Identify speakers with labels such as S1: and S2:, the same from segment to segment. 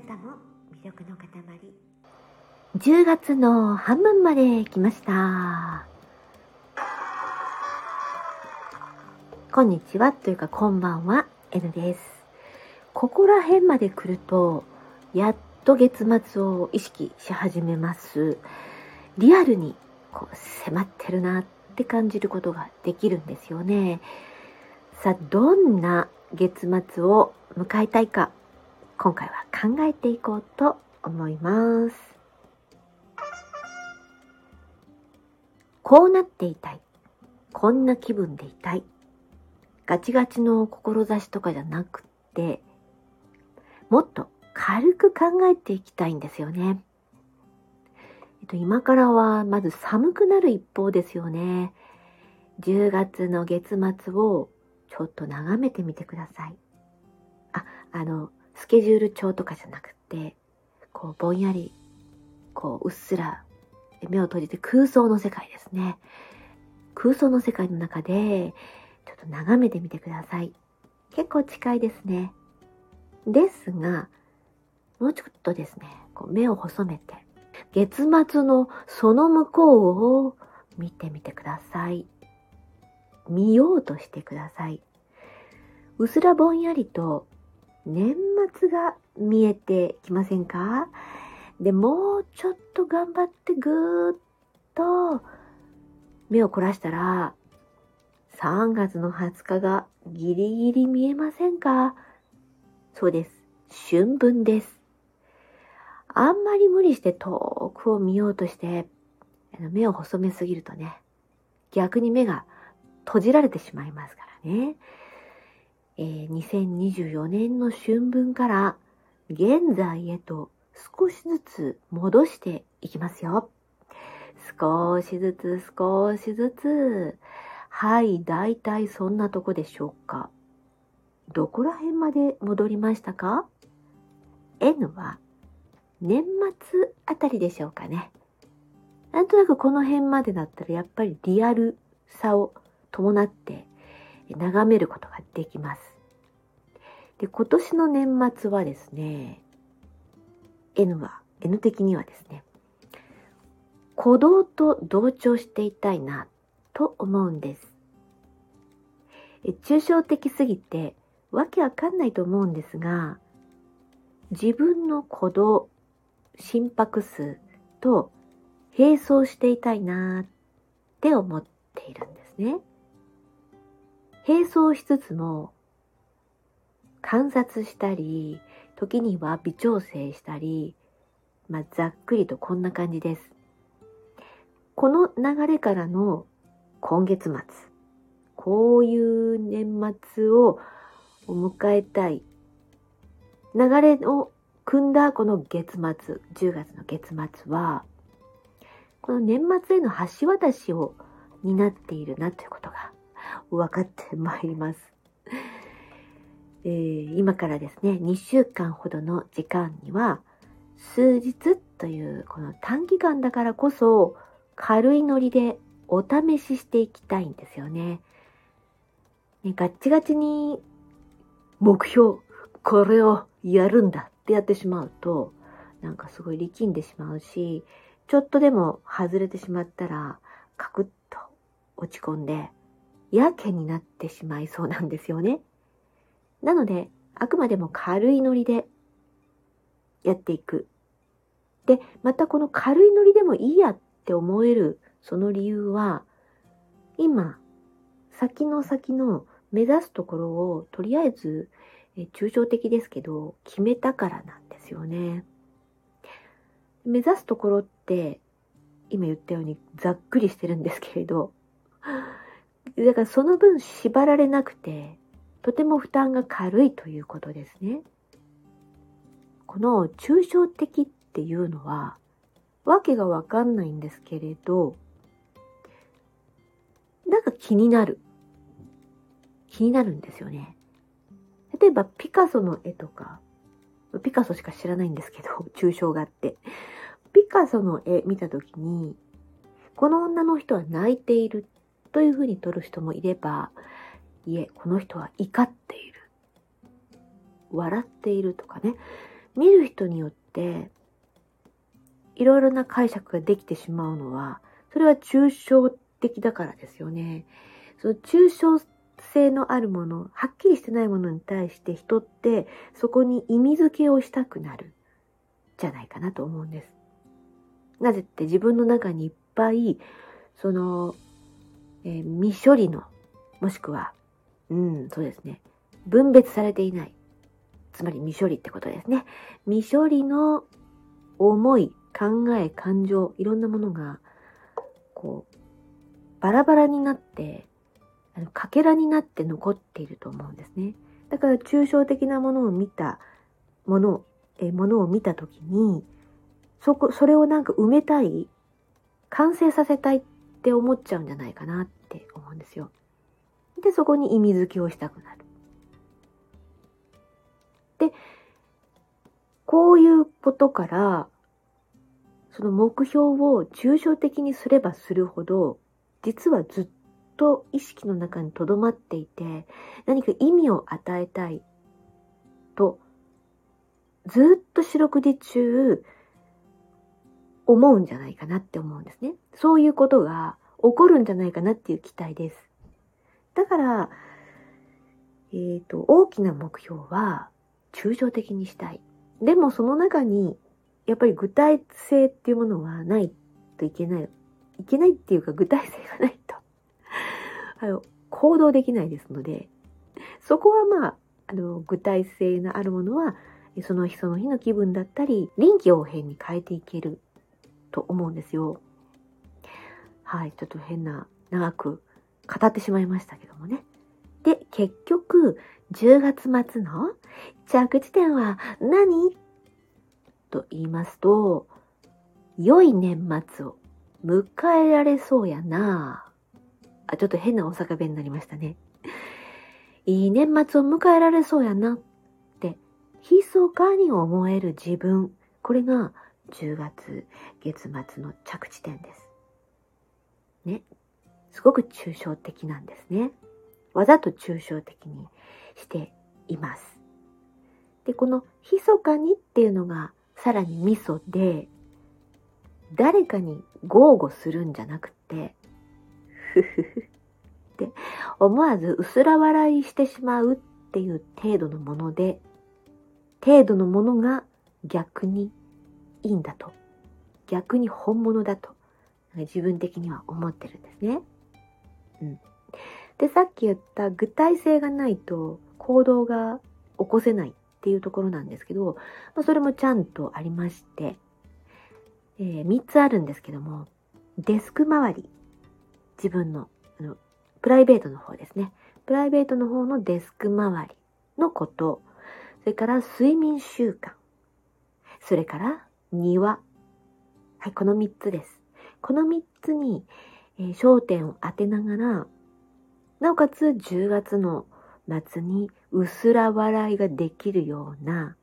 S1: なたも魅力の塊。10月の半分まで来ました。こんにちはというかこんばんは N です。ここら辺まで来るとやっと月末を意識し始めます。リアルにこう迫ってるなって感じることができるんですよね。さあどんな月末を迎えたいか今回は考えていこうと思いますこうなっていたいこんな気分でいたいガチガチの志とかじゃなくてもっと軽く考えていきたいんですよね。えっと、今からはまず寒くなる一方ですよね。10月の月末をちょっと眺めてみてください。あ、あの、スケジュール帳とかじゃなくて、こう、ぼんやり、こう、うっすら目を閉じて空想の世界ですね。空想の世界の中で、ちょっと眺めてみてください。結構近いですね。ですが、もうちょっとですね、こう目を細めて、月末のその向こうを見てみてください。見ようとしてください。うすらぼんやりと年末が見えてきませんか？で、もうちょっと頑張ってぐーっと目を凝らしたら、3月の20日がギリギリ見えませんか？そうです。春分です。あんまり無理して遠くを見ようとして、目を細めすぎるとね、逆に目が閉じられてしまいますからね。えー、2024年の春分から現在へと少しずつ戻していきますよ。少しずつ少しずつ。はい、だいたいそんなとこでしょうか。どこら辺まで戻りましたか ?N は年末あたりでしょうかね。なんとなくこの辺までだったらやっぱりリアルさを伴って眺めることができます。で、今年の年末はですね、N は、N 的にはですね、鼓動と同調していたいなと思うんです。抽象的すぎてわけわかんないと思うんですが、自分の鼓動、心拍数と並走していたいなって思っているんですね。並走しつつも観察したり、時には微調整したり、まあ、ざっくりとこんな感じです。この流れからの今月末、こういう年末を迎えたい流れを組んだこの月末、10月の月末は、この年末への橋渡しを担っているなということが分かってまいります。えー、今からですね、2週間ほどの時間には、数日というこの短期間だからこそ軽いノリでお試ししていきたいんですよね。ねガッチガチに目標、これをやるんだってやってしまうと、なんかすごい力んでしまうし、ちょっとでも外れてしまったら、カクッと落ち込んで、やけになってしまいそうなんですよね。なので、あくまでも軽いノリでやっていく。で、またこの軽いノリでもいいやって思えるその理由は、今、先の先の目指すところをとりあえずえ抽象的ですけど、決めたからなんですよね。目指すところって、今言ったようにざっくりしてるんですけれど、だからその分縛られなくて、とても負担が軽いということですね。この抽象的っていうのは、わけがわかんないんですけれど、なんか気になる。気になるんですよね。例えばピカソの絵とか、ピカソしか知らないんですけど、抽象画って。ピカソの絵見たときに、この女の人は泣いているというふうに撮る人もいれば、いえ、この人は怒っている。笑っているとかね。見る人によっていろいろな解釈ができてしまうのは、それは抽象的だからですよね。その抽象性のあるもの、はっきりしてないものに対して人ってそこに意味付けをしたくなるじゃないかなと思うんです。なぜって自分の中にいっぱい、その、えー、未処理の、もしくは、うん、そうですね、分別されていない。つまり未処理ってことですね。未処理の思い、考え、感情、いろんなものが、こう、バラバラになって、あの、かけらになって残っていると思うんですね。だから抽象的なものを見た、もの、え、ものを見たときに、そこ、それをなんか埋めたい、完成させたいって思っちゃうんじゃないかなって思うんですよ。で、そこに意味付けをしたくなる。で、こういうことから、その目標を抽象的にすればするほど、実はずっと意識の中に留まっていて、何か意味を与えたいと、ずっと四六時中、思うんじゃないかなって思うんですね。そういうことが起こるんじゃないかなっていう期待です。だから、えっ、ー、と、大きな目標は抽象的にしたい。でもその中に、やっぱり具体性っていうものはないといけない。いけないっていうか具体性がないと あの、行動できないですので、そこはまあ、あの、具体性のあるものは、その日その日の気分だったり、臨機応変に変えていけると思うんですよ。はい、ちょっと変な、長く語ってしまいましたけどもね。で、結局、10月末の着地点は何？と言いますと、良い年末を迎えられそうやなあ、ちょっと変な大阪弁になりましたね。いい年末を迎えられそうやなって、密かに思える自分。これが10月月末の着地点です。ね。すごく抽象的なんですね。わざと抽象的にしています。で、この密かにっていうのがさらに味噌で、誰かに豪語するんじゃなくて、ふふふって思わず薄ら笑いしてしまうっていう程度のもので、程度のものが逆にいいんだと。逆に本物だと。自分的には思ってるんですね。で、さっき言った具体性がないと行動が起こせないっていうところなんですけど、まあ、それもちゃんとありまして、えー、3つあるんですけども、デスク周り。自分の、あの、プライベートの方ですね。プライベートの方のデスク周りのこと、それから睡眠習慣、それから庭。はい、この3つです。この3つに、えー、焦点を当てながら、なおかつ10月の末に薄ら笑いができるような、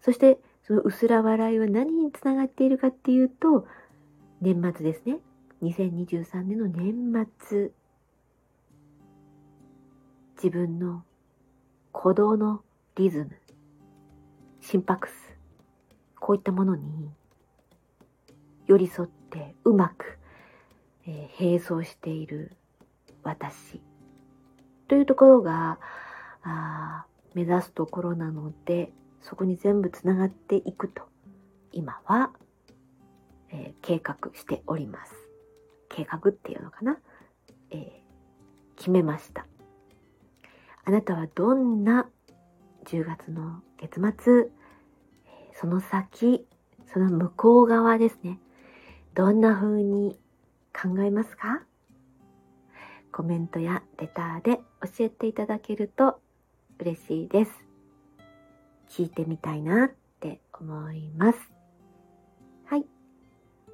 S1: そしてその薄ら笑いは何につながっているかっていうと、年末ですね。2023年の年末。自分の鼓動のリズム、心拍数、こういったものに寄り添ってうまく、えー、並走している私。というところがあ目指すところなのでそこに全部つながっていくと今は、えー、計画しております。計画っていうのかな、えー、決めました。あなたはどんな10月の月末その先、その向こう側ですね。どんな風に考えますか？コメントやレターで教えていただけると嬉しいです。聞いてみたいなって思います。はい。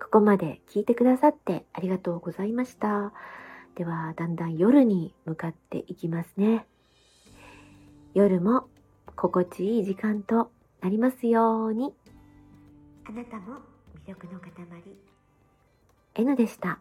S1: ここまで聞いてくださってありがとうございました。では、だんだん夜に向かっていきますね。夜も心地いい時間となりますように。あなたも魅力の塊。N でした。